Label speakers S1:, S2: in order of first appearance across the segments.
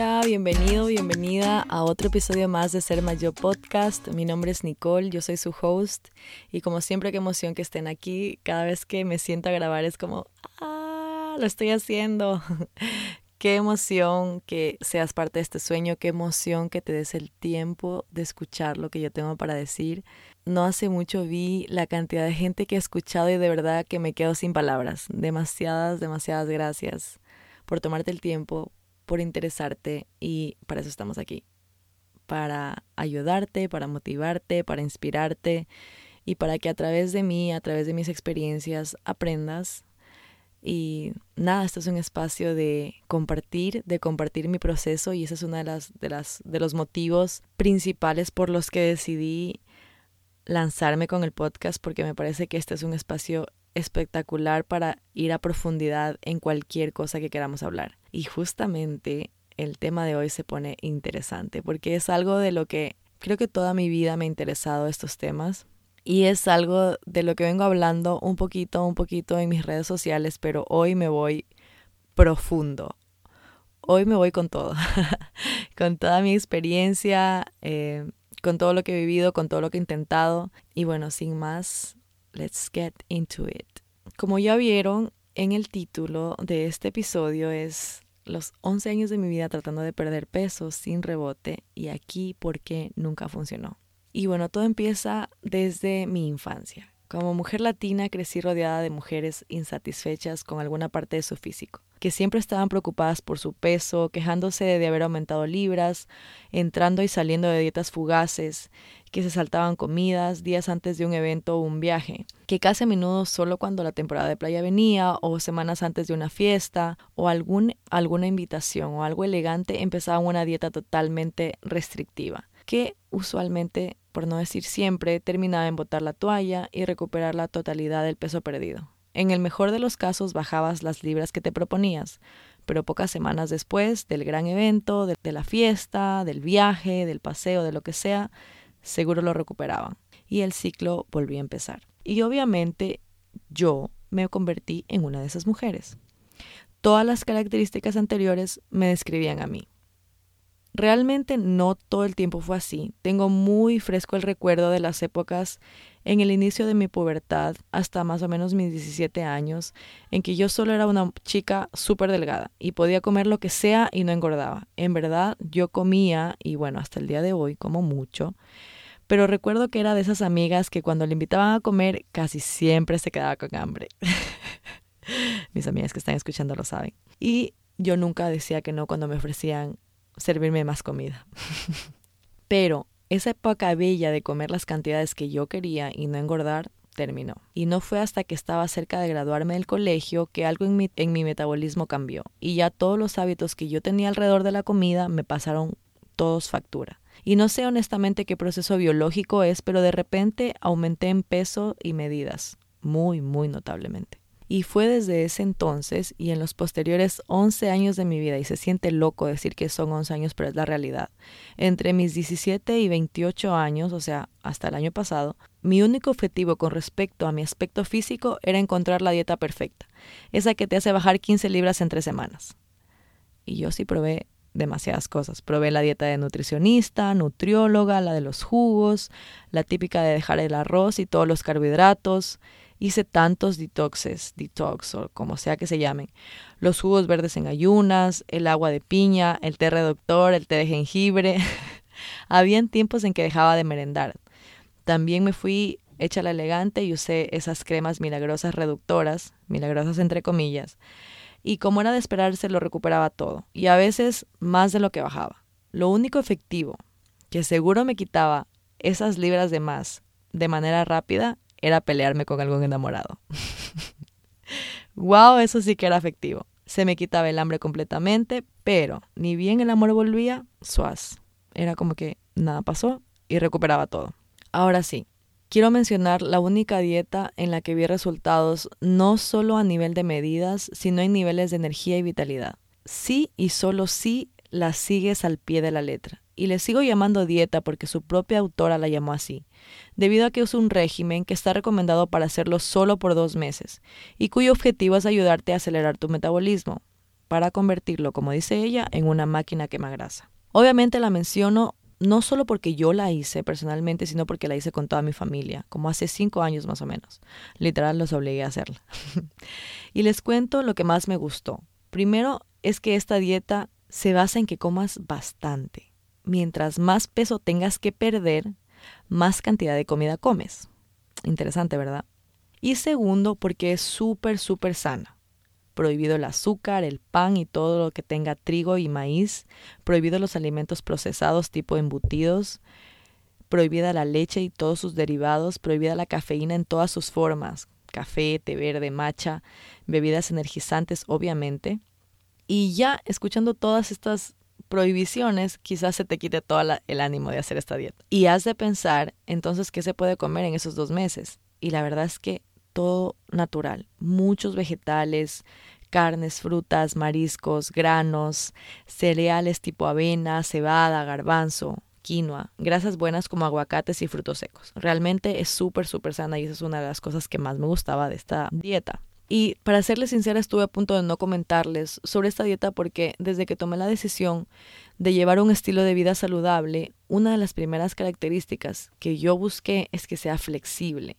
S1: Hola, bienvenido, bienvenida a otro episodio más de Ser Mayo Podcast. Mi nombre es Nicole, yo soy su host y como siempre qué emoción que estén aquí. Cada vez que me siento a grabar es como, ah, lo estoy haciendo. qué emoción que seas parte de este sueño, qué emoción que te des el tiempo de escuchar lo que yo tengo para decir. No hace mucho vi la cantidad de gente que he escuchado y de verdad que me quedo sin palabras. Demasiadas, demasiadas gracias por tomarte el tiempo, por interesarte y para eso estamos aquí. Para ayudarte, para motivarte, para inspirarte y para que a través de mí, a través de mis experiencias, aprendas. Y nada, esto es un espacio de compartir, de compartir mi proceso y ese es uno de, las, de, las, de los motivos principales por los que decidí lanzarme con el podcast porque me parece que este es un espacio espectacular para ir a profundidad en cualquier cosa que queramos hablar. Y justamente el tema de hoy se pone interesante porque es algo de lo que creo que toda mi vida me ha interesado estos temas y es algo de lo que vengo hablando un poquito, un poquito en mis redes sociales, pero hoy me voy profundo. Hoy me voy con todo, con toda mi experiencia, eh, con todo lo que he vivido, con todo lo que he intentado. Y bueno, sin más, let's get into it. Como ya vieron, en el título de este episodio es los 11 años de mi vida tratando de perder peso sin rebote y aquí porque nunca funcionó. Y bueno, todo empieza desde mi infancia. Como mujer latina crecí rodeada de mujeres insatisfechas con alguna parte de su físico, que siempre estaban preocupadas por su peso, quejándose de haber aumentado libras, entrando y saliendo de dietas fugaces, que se saltaban comidas días antes de un evento o un viaje, que casi a menudo solo cuando la temporada de playa venía o semanas antes de una fiesta o algún, alguna invitación o algo elegante empezaban una dieta totalmente restrictiva, que usualmente por no decir siempre, terminaba en botar la toalla y recuperar la totalidad del peso perdido. En el mejor de los casos bajabas las libras que te proponías, pero pocas semanas después del gran evento, de, la fiesta, del viaje, del paseo, de lo que sea, seguro lo recuperaban y el ciclo volvía a empezar. Y obviamente yo me convertí en una de esas mujeres. Todas las características anteriores me describían a mí. Realmente no todo el tiempo fue así. Tengo muy fresco el recuerdo de las épocas en el inicio de mi pubertad hasta más o menos mis 17 años, en que yo solo era una chica súper delgada y podía comer lo que sea y no engordaba. En verdad, yo comía, y bueno, hasta el día de hoy como mucho, pero recuerdo que era de esas amigas que cuando le invitaban a comer casi siempre se quedaba con hambre. Mis amigas que están escuchando lo saben. Y yo nunca decía que no cuando me ofrecían servirme más comida. Pero esa época bella de comer las cantidades que yo quería y no engordar terminó. Y no fue hasta que estaba cerca de graduarme del colegio que algo en mi, en mi metabolismo cambió. Y ya todos los hábitos que yo tenía alrededor de la comida me pasaron todos factura. Y no sé honestamente qué proceso biológico es, pero de repente aumenté en peso y medidas, muy, muy notablemente. Y fue desde ese entonces y en los posteriores 11 años de mi vida, y se siente loco decir que son 11 años, pero es la realidad, entre mis 17 y 28 años, o sea, hasta el año pasado, mi único objetivo con respecto a mi aspecto físico era encontrar la dieta perfecta, esa que te hace bajar 15 libras en tres semanas. Y yo sí probé demasiadas cosas. Probé la dieta de nutricionista, nutrióloga, la de los jugos, la típica de dejar el arroz y todos los carbohidratos, Hice tantos detoxes, detox o como sea que se llamen. Los jugos verdes en ayunas, el agua de piña, el té reductor, el té de jengibre. Habían tiempos en que dejaba de merendar. También me fui hecha la elegante y usé esas cremas milagrosas reductoras, milagrosas entre comillas. Y como era de esperarse, lo recuperaba todo. Y a veces más de lo que bajaba. Lo único efectivo, que seguro me quitaba esas libras de más de manera rápida, era pelearme con algún enamorado. wow, eso sí que era afectivo. Se me quitaba el hambre completamente, pero ni bien el amor volvía, suaz. Era como que nada pasó y recuperaba todo. Ahora sí, quiero mencionar la única dieta en la que vi resultados no solo a nivel de medidas, sino en niveles de energía y vitalidad. Sí y solo sí la sigues al pie de la letra y le sigo llamando dieta porque su propia autora la llamó así, debido a que es un régimen que está recomendado para hacerlo solo por dos meses y cuyo objetivo es ayudarte a acelerar tu metabolismo. para convertirlo, como dice ella, en una máquina quemagrasa. Obviamente la menciono no solo porque yo la hice personalmente, sino porque la hice con toda mi familia, como hace cinco años más o menos. Literal los obligué a hacerla. y les cuento lo que más me gustó. Primero es que esta dieta se basa en que comas bastante. Mientras más peso tengas que perder, más cantidad de comida comes. Interesante, ¿verdad? Y segundo, porque es súper, súper sana prohibido el azúcar, el pan y todo lo que tenga trigo y maíz, prohibido los alimentos procesados tipo embutidos, prohibida la leche y todos sus derivados, prohibida la cafeína en todas sus formas, café, té verde, matcha, bebidas energizantes, obviamente. Y ya escuchando todas estas prohibiciones, quizás se te quite todo el ánimo de hacer esta dieta. Y has de pensar entonces qué se puede comer en esos dos meses. Y la verdad es que todo natural, muchos vegetales, carnes, frutas, mariscos, granos, cereales tipo avena, cebada, garbanzo, quinoa, grasas buenas como aguacates y frutos secos. Realmente es súper, súper sana y esa es una de las cosas que más me gustaba de esta dieta. Y para serles sincera, estuve a punto de no comentarles sobre esta dieta porque desde que tomé la decisión de llevar un estilo de vida saludable, una de las primeras características que yo busqué es que sea flexible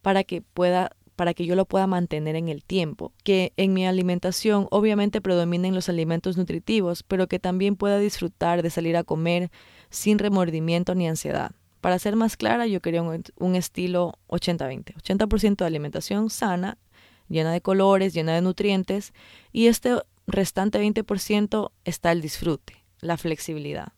S1: para que pueda para que yo lo pueda mantener en el tiempo, que en mi alimentación obviamente predominen los alimentos nutritivos, pero que también pueda disfrutar de salir a comer sin remordimiento ni ansiedad. Para ser más clara, yo quería un, un estilo 80-20, 80%, de alimentación sana, llena de colores, llena de nutrientes, y este restante 20% está el disfrute, la flexibilidad.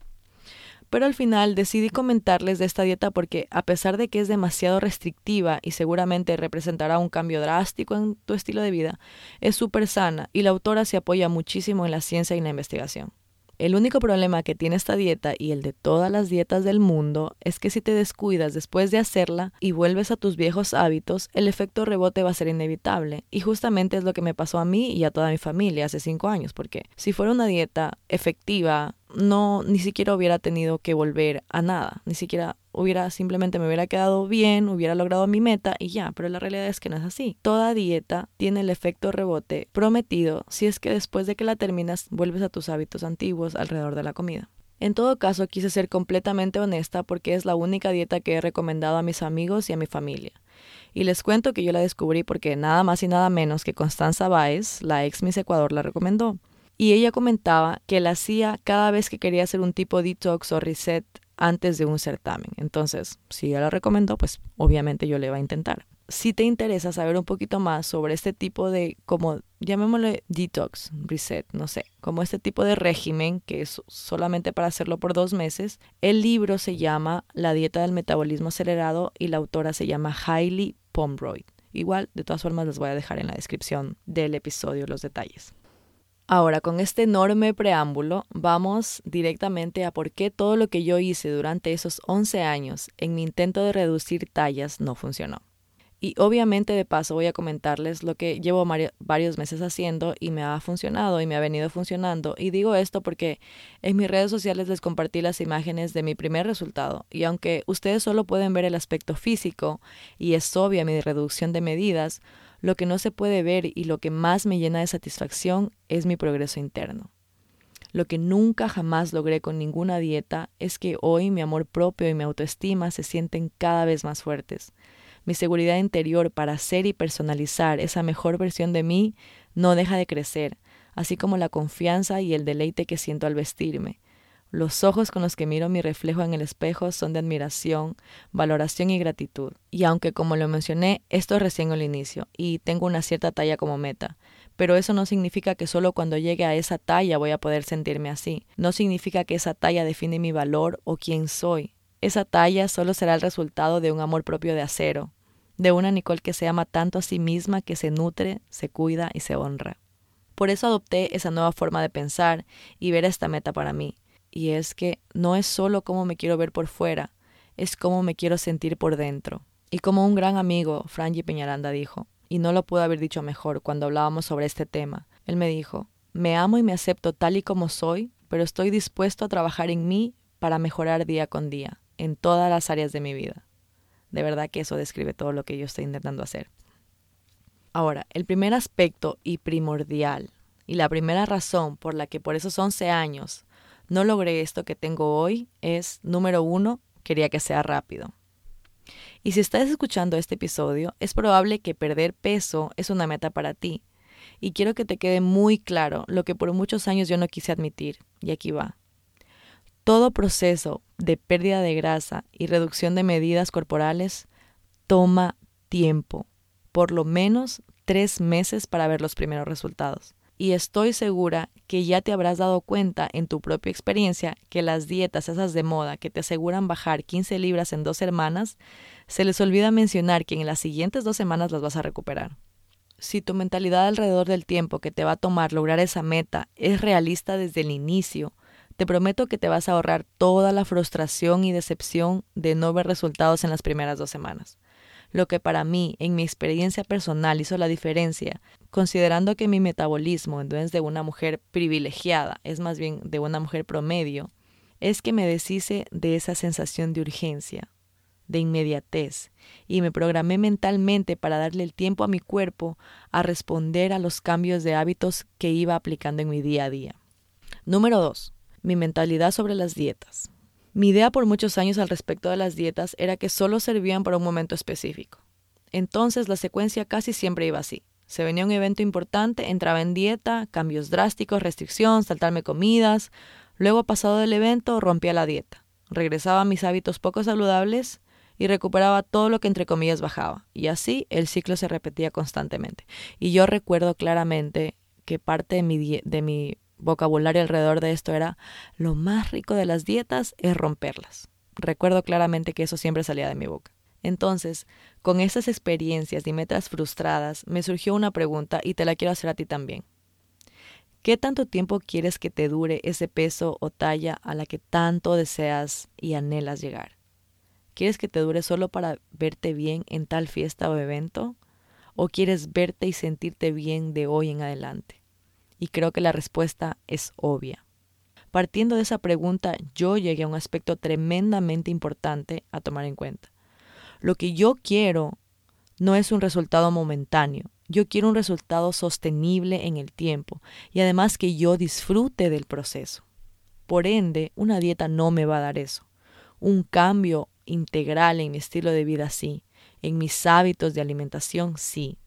S1: Pero al final decidí comentarles de esta dieta porque a pesar de que es demasiado restrictiva y seguramente representará un cambio drástico en tu estilo de vida, es súper sana y la autora se apoya muchísimo en la ciencia y la investigación. El único problema que tiene esta dieta y el de todas las dietas del mundo es que si te descuidas después de hacerla y vuelves a tus viejos hábitos, el efecto rebote va a ser inevitable. Y justamente es lo que me pasó a mí y a toda mi familia hace cinco años, porque si fuera una dieta efectiva, no ni siquiera hubiera tenido que volver a nada, ni siquiera hubiera simplemente me hubiera quedado bien, hubiera logrado mi meta y ya, pero la realidad es que no es así. Toda dieta tiene el efecto rebote prometido si es que después de que la terminas vuelves a tus hábitos antiguos alrededor de la comida. En todo caso, quise ser completamente honesta porque es la única dieta que he recomendado a mis amigos y a mi familia. Y les cuento que yo la descubrí porque nada más y nada menos que Constanza Baez, la ex Miss Ecuador, la recomendó y ella comentaba que la hacía cada vez que quería hacer un tipo detox o reset antes de un certamen. Entonces, si ella lo recomendó, pues obviamente yo le iba a intentar. Si te interesa saber un poquito más sobre este tipo de, como llamémosle detox, reset, no sé, como este tipo de régimen que es solamente para hacerlo por dos meses, el libro se llama La dieta del metabolismo acelerado y la autora se llama Hailey Pomeroy. Igual, de todas formas, les voy a dejar en la descripción del episodio los detalles. Ahora, con este enorme preámbulo, vamos directamente a por qué todo lo que yo hice durante esos 11 años en mi intento de reducir tallas no funcionó. Y obviamente de paso voy a comentarles lo que llevo varios meses haciendo y me ha funcionado y me ha venido funcionando. Y digo esto porque en mis redes sociales les compartí las imágenes de mi primer resultado. Y aunque ustedes solo pueden ver el aspecto físico y es obvia mi reducción de medidas, lo que no se puede ver y lo que más me llena de satisfacción es mi progreso interno. Lo que nunca jamás logré con ninguna dieta es que hoy mi amor propio y mi autoestima se sienten cada vez más fuertes. Mi seguridad interior para ser y personalizar esa mejor versión de mí no deja de crecer, así como la confianza y el deleite que siento al vestirme. Los ojos con los que miro mi reflejo en el espejo son de admiración, valoración y gratitud. Y aunque como lo mencioné, esto es recién el inicio y tengo una cierta talla como meta, pero eso no significa que solo cuando llegue a esa talla voy a poder sentirme así. No significa que esa talla define mi valor o quién soy. Esa talla solo será el resultado de un amor propio de acero, de una Nicole que se ama tanto a sí misma que se nutre, se cuida y se honra. Por eso adopté esa nueva forma de pensar y ver esta meta para mí y es que no es solo cómo me quiero ver por fuera, es cómo me quiero sentir por dentro. Y como un gran amigo, Franji Peñaranda, dijo, y no lo pudo haber dicho mejor cuando hablábamos sobre este tema, él me dijo, me amo y me acepto tal y como soy, pero estoy dispuesto a trabajar en mí para mejorar día con día, en todas las áreas de mi vida. De verdad que eso describe todo lo que yo estoy intentando hacer. Ahora, el primer aspecto y primordial Y la primera razón por la que por esos 11 años no logré esto que tengo hoy es, número uno, quería que sea rápido. Y si estás escuchando este episodio, es probable que perder peso es una meta para ti. Y quiero que te quede muy claro lo que por muchos años yo no quise admitir. Y aquí va. Todo proceso de pérdida de grasa y reducción de medidas corporales toma tiempo, por lo menos tres meses para ver los primeros resultados y estoy segura que ya te habrás dado cuenta en tu propia experiencia que las dietas esas de moda que te aseguran bajar 15 libras en dos semanas, se les olvida mencionar que en las siguientes dos semanas las vas a recuperar. Si tu mentalidad alrededor del tiempo que te va a tomar lograr esa meta es realista desde el inicio, te prometo que te vas a ahorrar toda la frustración y decepción de no ver resultados en las primeras dos semanas lo que para mí, en mi experiencia personal, hizo la diferencia, considerando que mi metabolismo no es de una mujer privilegiada, es más bien de una mujer promedio, es que me deshice de esa sensación de urgencia, de inmediatez, y me programé mentalmente para darle el tiempo a mi cuerpo a responder a los cambios de hábitos que iba aplicando en mi día a día. Número 2. Mi mentalidad sobre las dietas. Mi idea por muchos años al respecto de las dietas era que solo servían para un momento específico. Entonces la secuencia casi siempre iba así. Se venía un evento importante, entraba en dieta, cambios drásticos, restricción, saltarme comidas. Luego, pasado del evento, rompía la dieta. Regresaba a mis hábitos poco saludables y recuperaba todo lo que entre comillas bajaba. Y así el ciclo se repetía constantemente. Y yo recuerdo claramente que parte de mi, de mi vocabulario alrededor de esto era lo más rico de las dietas es romperlas. Recuerdo claramente que eso siempre salía de mi boca. Entonces, con esas experiencias y metas frustradas, me surgió una pregunta y te la quiero hacer a ti también. ¿Qué tanto tiempo quieres que te dure ese peso o talla a la que tanto deseas y anhelas llegar? ¿Quieres que te dure solo para verte bien en tal fiesta o evento? ¿O quieres verte y sentirte bien de hoy en adelante? Y creo que la respuesta es obvia. Partiendo de esa pregunta, yo llegué a un aspecto tremendamente importante a tomar en cuenta. Lo que yo quiero no es un resultado momentáneo, yo quiero un resultado sostenible en el tiempo y además que yo disfrute del proceso. Por ende, una dieta no me va a dar eso. Un cambio integral en mi estilo de vida sí, en mis hábitos de alimentación sí,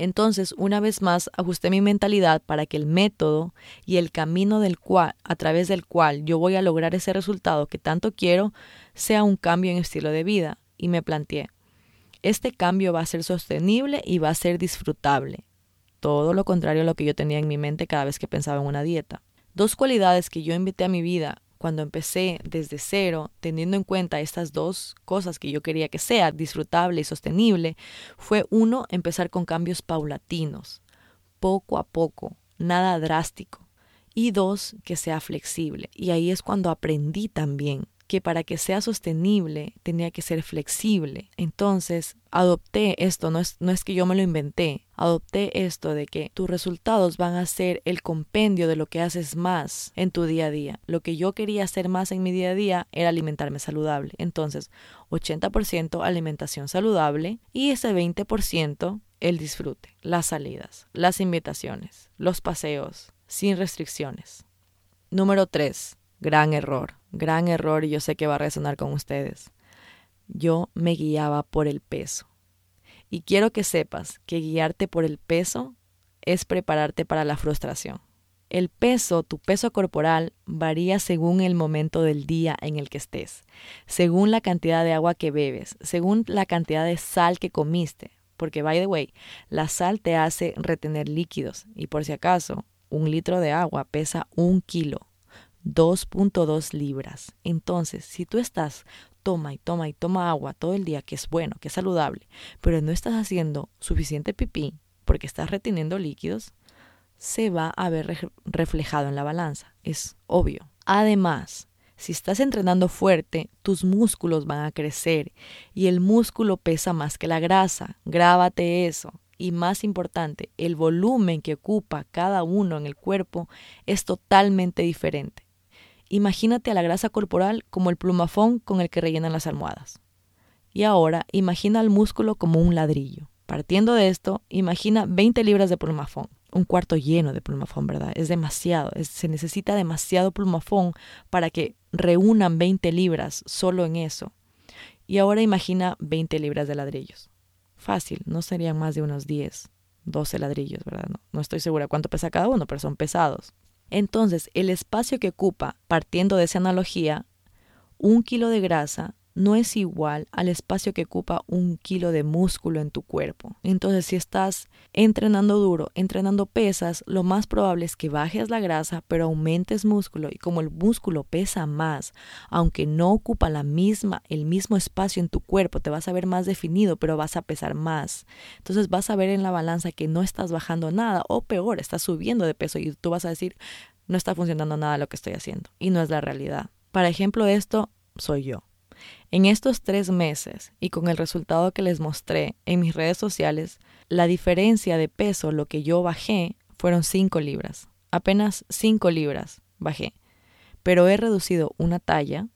S1: entonces, una vez más, ajusté mi mentalidad para que el método y el camino del cual, a través del cual yo voy a lograr ese resultado que tanto quiero, sea un cambio en estilo de vida. Y me planteé, este cambio va a ser sostenible y va a ser disfrutable. Todo lo contrario a lo que yo tenía en mi mente cada vez que pensaba en una dieta. Dos cualidades que yo invité a mi vida cuando empecé desde cero, teniendo en cuenta estas dos cosas que yo quería que sea disfrutable y sostenible, fue uno, empezar con cambios paulatinos, poco a poco, nada drástico. Y dos, que sea flexible. Y ahí es cuando aprendí también que para que sea sostenible tenía que ser flexible. Entonces, adopté esto, no es, no es que yo me lo inventé, adopté esto de que tus resultados van a ser el compendio de lo que haces más en tu día a día. Lo que yo quería hacer más en mi día a día era alimentarme saludable. Entonces, 80% alimentación saludable y ese 20% el disfrute, las salidas, las invitaciones, los paseos, sin restricciones. Número 3. Gran error gran error y yo sé que va a resonar con ustedes. Yo me guiaba por el peso. Y quiero que sepas que guiarte por el peso es prepararte para la frustración. El peso, tu peso corporal, varía según el momento del día en el que estés, según la cantidad de agua que bebes, según la cantidad de sal que comiste, porque, by the way, la sal te hace retener líquidos y por si acaso, un litro de agua pesa un kilo. 2.2 libras. Entonces, si tú estás toma y toma y toma agua todo el día, que es bueno, que es saludable, pero no estás haciendo suficiente pipí porque estás reteniendo líquidos, se va a ver reflejado en la balanza. Es obvio. Además, si estás entrenando fuerte, tus músculos van a crecer y el músculo pesa más que la grasa. Grábate eso. Y más importante, el volumen que ocupa cada uno en el cuerpo es totalmente diferente. Imagínate a la grasa corporal como el plumafón con el que rellenan las almohadas. Y ahora imagina al músculo como un ladrillo. Partiendo de esto, imagina 20 libras de plumafón. un cuarto lleno de plumafón, ¿verdad? Es demasiado, se necesita demasiado plumafón para que reúnan 20 libras solo en eso. Y ahora imagina 20 libras de ladrillos. Fácil, no serían más de unos 10, 12 ladrillos, ¿verdad? No, no estoy segura cuánto pesa cada uno, pero son pesados. Entonces, el espacio que ocupa, partiendo de esa analogía, un kilo de grasa no es igual al espacio que ocupa un kilo de músculo en tu cuerpo. Entonces, si estás entrenando duro, entrenando pesas, lo más probable es que bajes la grasa, pero aumentes músculo. Y como el músculo pesa más, aunque no ocupa la misma, el mismo espacio en tu cuerpo, te vas a ver más definido, pero vas a pesar más. Entonces vas a ver en la balanza que no estás bajando nada, o peor, estás subiendo de peso y tú vas a decir, no está funcionando nada lo que estoy haciendo. Y no es la realidad. Para ejemplo esto, soy yo. En estos tres meses y con el resultado que les mostré en mis redes sociales, la diferencia de peso, lo que yo bajé, fueron 5 libras. Apenas 5 libras bajé. Pero he reducido una talla,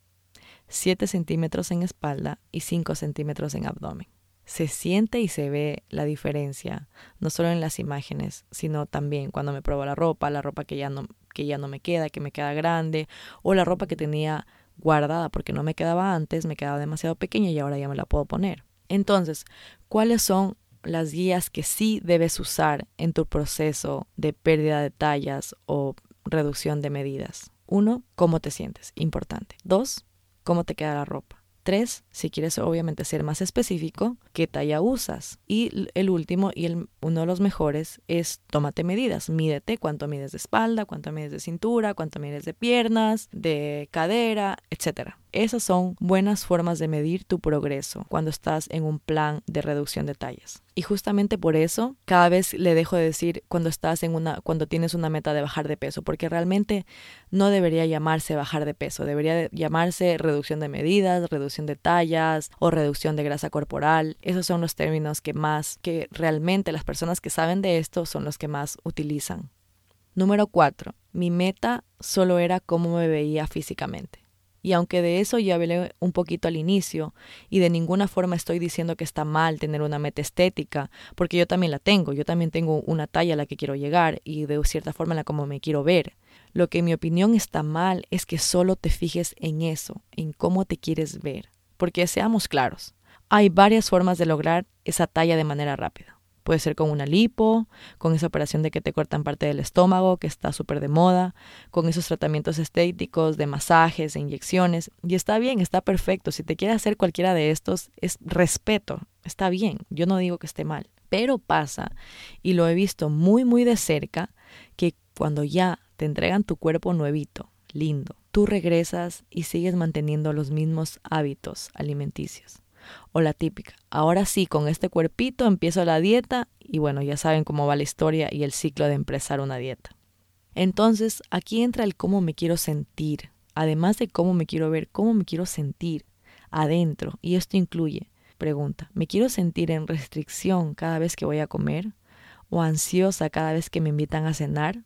S1: 7 centímetros en espalda y 5 centímetros en abdomen. Se siente y se ve la diferencia, no solo en las imágenes, sino también cuando me pruebo la ropa, la ropa que ya no, que ya no me queda, que me queda grande, o la ropa que tenía guardada porque no me quedaba antes, me quedaba demasiado pequeña y ahora ya me la puedo poner. Entonces, ¿cuáles son las guías que sí debes usar en tu proceso de pérdida de tallas o reducción de medidas? Uno, ¿cómo te sientes? Importante. Dos, ¿cómo te queda la ropa? Tres, si quieres obviamente ser más específico, qué talla usas. Y el último y el, uno de los mejores es tómate medidas. Mídete cuánto mides de espalda, cuánto mides de cintura, cuánto mides de piernas, de cadera, etcétera. Esas son buenas formas de medir tu progreso cuando estás en un plan de reducción de tallas. Y justamente por eso cada vez le dejo de decir cuando estás en una cuando tienes una meta de bajar de peso, porque realmente no debería llamarse bajar de peso, debería llamarse reducción de medidas, reducción de tallas o reducción de grasa corporal. Esos son los términos que más que realmente las personas que saben de esto son los que más utilizan. Número 4. Mi meta solo era cómo me veía físicamente. Y aunque de eso ya hablé un poquito al inicio, y de ninguna forma estoy diciendo que está mal tener una meta estética, porque yo también la tengo, yo también tengo una talla a la que quiero llegar y de cierta forma la como me quiero ver. Lo que en mi opinión está mal es que solo te fijes en eso, en cómo te quieres ver. Porque seamos claros, hay varias formas de lograr esa talla de manera rápida. Puede ser con una lipo, con esa operación de que te cortan parte del estómago, que está súper de moda, con esos tratamientos estéticos, de masajes, de inyecciones. Y está bien, está perfecto. Si te quieres hacer cualquiera de estos, es respeto. Está bien, yo no digo que esté mal. Pero pasa, y lo he visto muy, muy de cerca, que cuando ya te entregan tu cuerpo nuevito, lindo, tú regresas y sigues manteniendo los mismos hábitos alimenticios o la típica. Ahora sí, con este cuerpito empiezo la dieta y bueno, ya saben cómo va la historia y el ciclo de empezar una dieta. Entonces, aquí entra el cómo me quiero sentir, además de cómo me quiero ver, cómo me quiero sentir adentro. Y esto incluye, pregunta, ¿me quiero sentir en restricción cada vez que voy a comer? ¿O ansiosa cada vez que me invitan a cenar?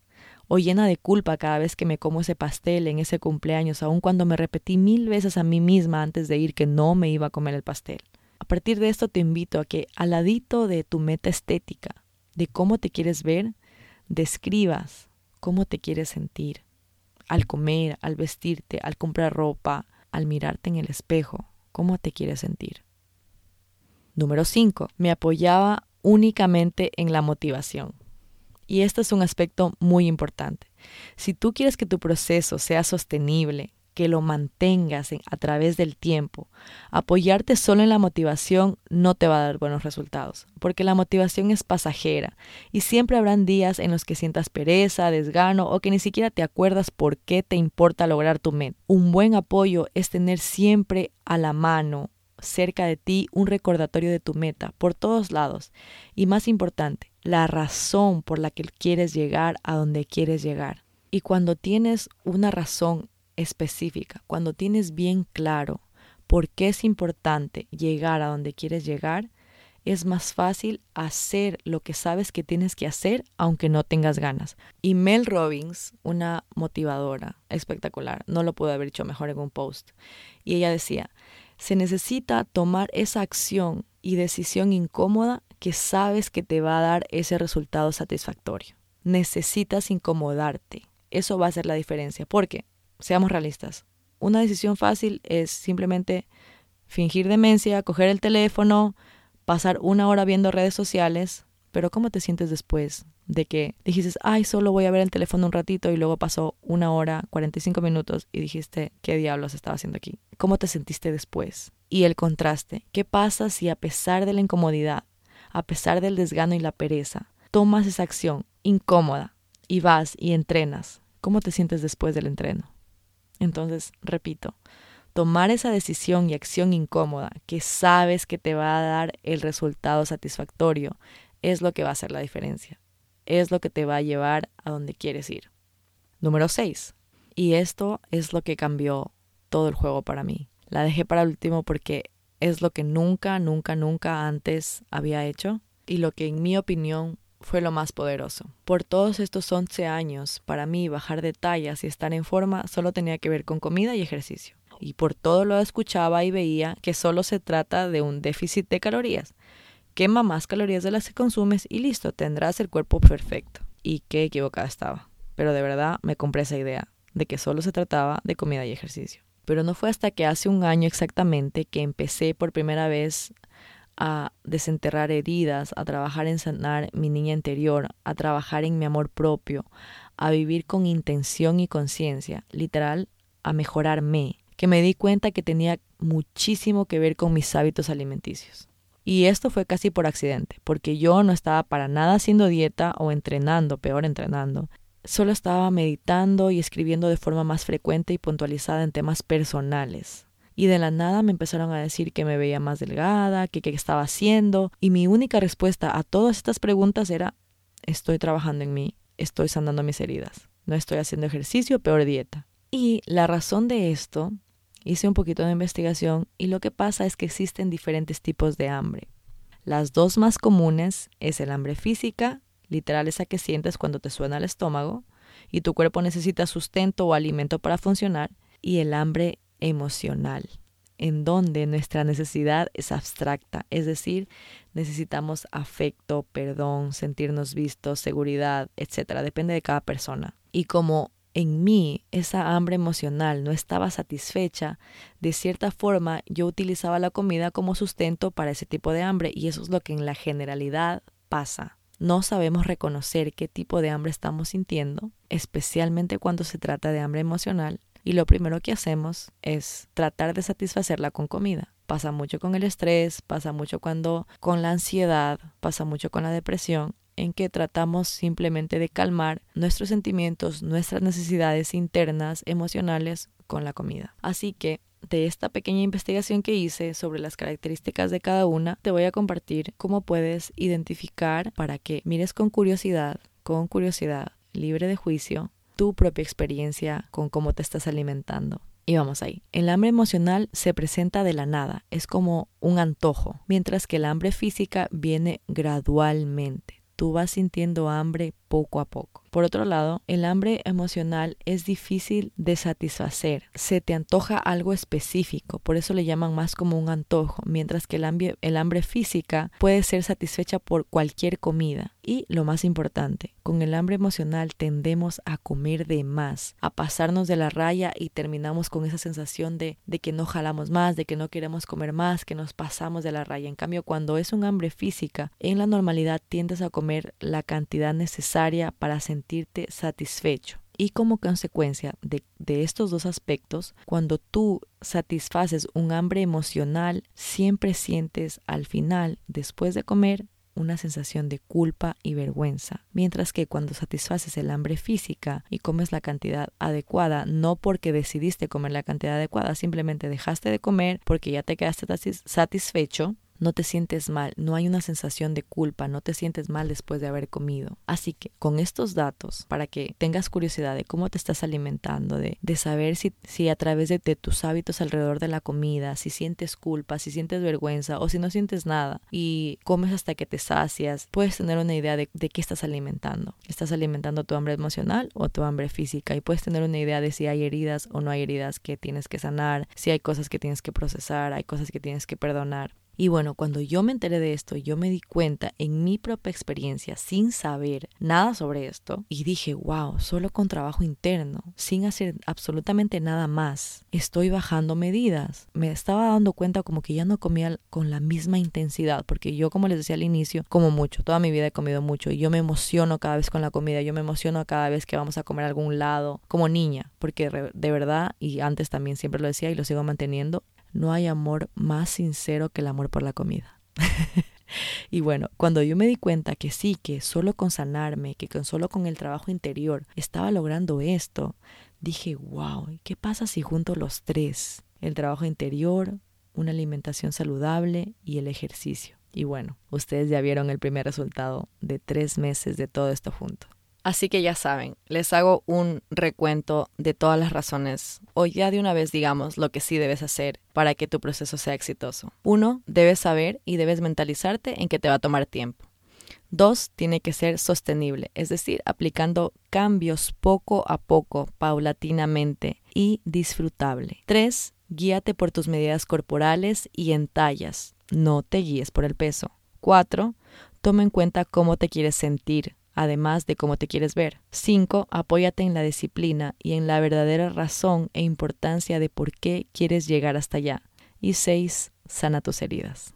S1: o llena de culpa cada vez que me como ese pastel en ese cumpleaños, aun cuando me repetí mil veces a mí misma antes de ir que no me iba a comer el pastel. A partir de esto te invito a que al ladito de tu meta estética, de cómo te quieres ver, describas cómo te quieres sentir al comer, al vestirte, al comprar ropa, al mirarte en el espejo, cómo te quieres sentir. Número 5. Me apoyaba únicamente en la motivación. Y este es un aspecto muy importante. Si tú quieres que tu proceso sea sostenible, que lo mantengas a través del tiempo, apoyarte solo en la motivación no te va a dar buenos resultados, porque la motivación es pasajera y siempre habrán días en los que sientas pereza, desgano o que ni siquiera te acuerdas por qué te importa lograr tu meta. Un buen apoyo es tener siempre a la mano cerca de ti un recordatorio de tu meta por todos lados y más importante, la razón por la que quieres llegar a donde quieres llegar. Y cuando tienes una razón específica, cuando tienes bien claro por qué es importante llegar a donde quieres llegar, es más fácil hacer lo que sabes que tienes que hacer aunque no tengas ganas. Y Mel Robbins, una motivadora espectacular, no lo pudo haber dicho mejor en un post. Y ella decía, se necesita tomar esa acción y decisión incómoda que sabes que te va a dar ese resultado satisfactorio. necesitas incomodarte. Eso va a hacer la diferencia. Porque, seamos realistas, una decisión fácil es simplemente fingir demencia, coger el teléfono, pasar una hora viendo redes sociales, pero ¿cómo te sientes después de que dijiste, ay, solo voy a ver el teléfono un ratito y luego pasó una hora, 45 minutos y dijiste, ¿qué diablos estaba haciendo aquí? ¿Cómo te sentiste después? Y el contraste, ¿qué pasa si a pesar de la incomodidad, a pesar del desgano y la pereza, tomas esa acción incómoda y vas y entrenas? ¿Cómo te sientes después del entreno? Entonces, repito, tomar esa decisión y acción incómoda que sabes que te va a dar el resultado satisfactorio es lo que va a hacer la diferencia. Es lo que te va a llevar a donde quieres ir. Número 6. Y esto es lo que cambió todo el juego para mí. La dejé para el último porque es lo que nunca, nunca, nunca antes había hecho y lo que en mi opinión fue lo más poderoso. Por todos estos 11 años, para mí bajar de tallas y estar en forma solo tenía que ver con comida y ejercicio. Y por todo lo escuchaba y veía que solo se trata de un déficit de calorías. Quema más calorías de las que consumes y listo, tendrás el cuerpo perfecto. Y qué equivocada estaba. Pero de verdad me compré esa idea de que solo se trataba de comida y ejercicio. Pero no fue hasta que hace un año exactamente que empecé por primera vez a desenterrar heridas, a trabajar en sanar mi niña interior, a trabajar en mi amor propio, a vivir con intención y conciencia, literal, a mejorarme, que me di cuenta que tenía muchísimo que ver con mis hábitos alimenticios. Y esto fue casi por accidente, porque yo no estaba para nada haciendo dieta o entrenando, peor entrenando. Solo estaba meditando y escribiendo de forma más frecuente y puntualizada en temas personales, y de la nada me empezaron a decir que me veía más delgada, que qué estaba haciendo, y mi única respuesta a todas estas preguntas era, estoy trabajando en mí, estoy sanando mis heridas, no estoy haciendo ejercicio, peor dieta. Y la razón de esto, hice un poquito de investigación y lo que pasa es que existen diferentes tipos de hambre. Las dos más comunes es el hambre física, literal esa que sientes cuando te suena el estómago y tu cuerpo necesita sustento o alimento para funcionar, y el hambre emocional, en donde nuestra necesidad es abstracta, es decir, necesitamos afecto, perdón, sentirnos vistos, seguridad, etcétera, depende de cada persona. Y como en mí esa hambre emocional no estaba satisfecha, de cierta forma yo utilizaba la comida como sustento para ese tipo de hambre y eso es lo que en la generalidad pasa. No sabemos reconocer qué tipo de hambre estamos sintiendo, especialmente cuando se trata de hambre emocional, y lo primero que hacemos es tratar de satisfacerla con comida. Pasa mucho con el estrés, pasa mucho cuando con la ansiedad, pasa mucho con la depresión, en que tratamos simplemente de calmar nuestros sentimientos, nuestras necesidades internas, emocionales con la comida. Así que de esta pequeña investigación que hice sobre las características de cada una, te voy a compartir cómo puedes identificar para que mires con curiosidad, con curiosidad, libre de juicio, tu propia experiencia con cómo te estás alimentando. Y vamos ahí. El hambre emocional se presenta de la nada, es como un antojo, mientras que el hambre física viene gradualmente. Tú vas sintiendo hambre poco a poco. Por otro lado, el hambre emocional es difícil de satisfacer. Se te antoja algo específico, por eso le llaman más como un antojo, mientras que el hambre, física puede ser satisfecha por cualquier comida. Y lo más importante, con el hambre emocional tendemos a comer de más, a pasarnos de la raya y terminamos con esa sensación de, de que no jalamos más, de que no queremos comer más, que nos pasamos de la raya. En cambio, cuando es un hambre física, en la normalidad tiendes a comer la cantidad necesaria para sentirte satisfecho. Y como consecuencia de, de, estos dos aspectos, cuando tú satisfaces un hambre emocional, siempre sientes al final, después de comer, una sensación de culpa y vergüenza, mientras que cuando satisfaces el hambre física y comes la cantidad adecuada, no porque decidiste comer la cantidad adecuada, simplemente dejaste de comer porque ya te quedaste satisfecho, no te sientes mal, no hay una sensación de culpa, no te sientes mal después de haber comido. Así que con estos datos, para que tengas curiosidad de cómo te estás alimentando, de, saber si, si a través de, tus hábitos alrededor de la comida, si sientes culpa, si sientes vergüenza o si no sientes nada y comes hasta que te sacias, puedes tener una idea de, de qué estás alimentando. ¿Estás alimentando tu hambre emocional o tu hambre física? Y puedes tener una idea de si hay heridas o no hay heridas que tienes que sanar, si hay cosas que tienes que procesar, hay cosas que tienes que perdonar. Y bueno, cuando yo me enteré de esto, yo me di cuenta en mi propia experiencia, sin saber nada sobre esto, y dije, wow, solo con trabajo interno, sin hacer absolutamente nada más, estoy bajando medidas. Me estaba dando cuenta como que ya no comía con la misma intensidad, porque yo, como les decía al inicio, como mucho, toda mi vida he comido mucho, y yo me emociono cada vez con la comida, yo me emociono cada vez que vamos a comer a algún lado, como niña, porque de verdad, y antes también siempre lo decía y lo sigo manteniendo, no hay amor más sincero que el amor por la comida. y bueno, cuando yo me di cuenta que sí, que solo con sanarme, que con solo con el trabajo interior estaba logrando esto, dije, wow, ¿qué pasa si junto los tres? El trabajo interior, una alimentación saludable y el ejercicio. Y bueno, ustedes ya vieron el primer resultado de tres meses de todo esto junto. Así que ya saben, les hago un recuento de todas las razones, o ya de una vez digamos lo que sí debes hacer para que tu proceso sea exitoso. Uno, debes saber y debes mentalizarte en que te va a tomar tiempo. Dos, tiene que ser sostenible, es decir, aplicando cambios poco a poco, paulatinamente y disfrutable. Tres, guíate por tus medidas corporales y en tallas, no te guíes por el peso. Cuatro, toma en cuenta cómo te quieres sentir, además de cómo te quieres ver. 5. Apóyate en la disciplina y en la verdadera razón e importancia de por qué quieres llegar hasta allá. Y 6. Sana tus heridas.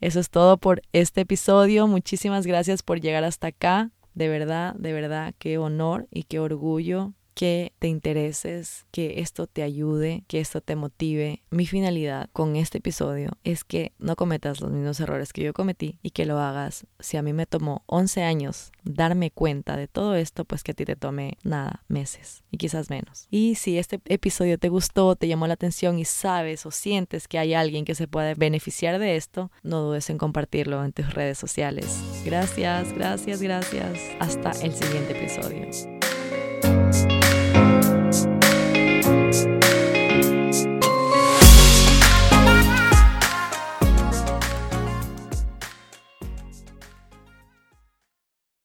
S1: Eso es todo por este episodio. Muchísimas gracias por llegar hasta acá. De verdad, de verdad, qué honor y qué orgullo que te intereses, que esto te ayude, que esto te motive. Mi finalidad con este episodio es que no cometas los mismos errores que yo cometí y que lo hagas. Si a mí me tomó 11 años darme cuenta de todo esto, pues que a ti te tome nada, meses y quizás menos. Y si este episodio te gustó, te llamó la atención y sabes o sientes que hay alguien que se puede beneficiar de esto, no dudes en compartirlo en tus redes sociales. Gracias, gracias, gracias. Hasta el siguiente episodio.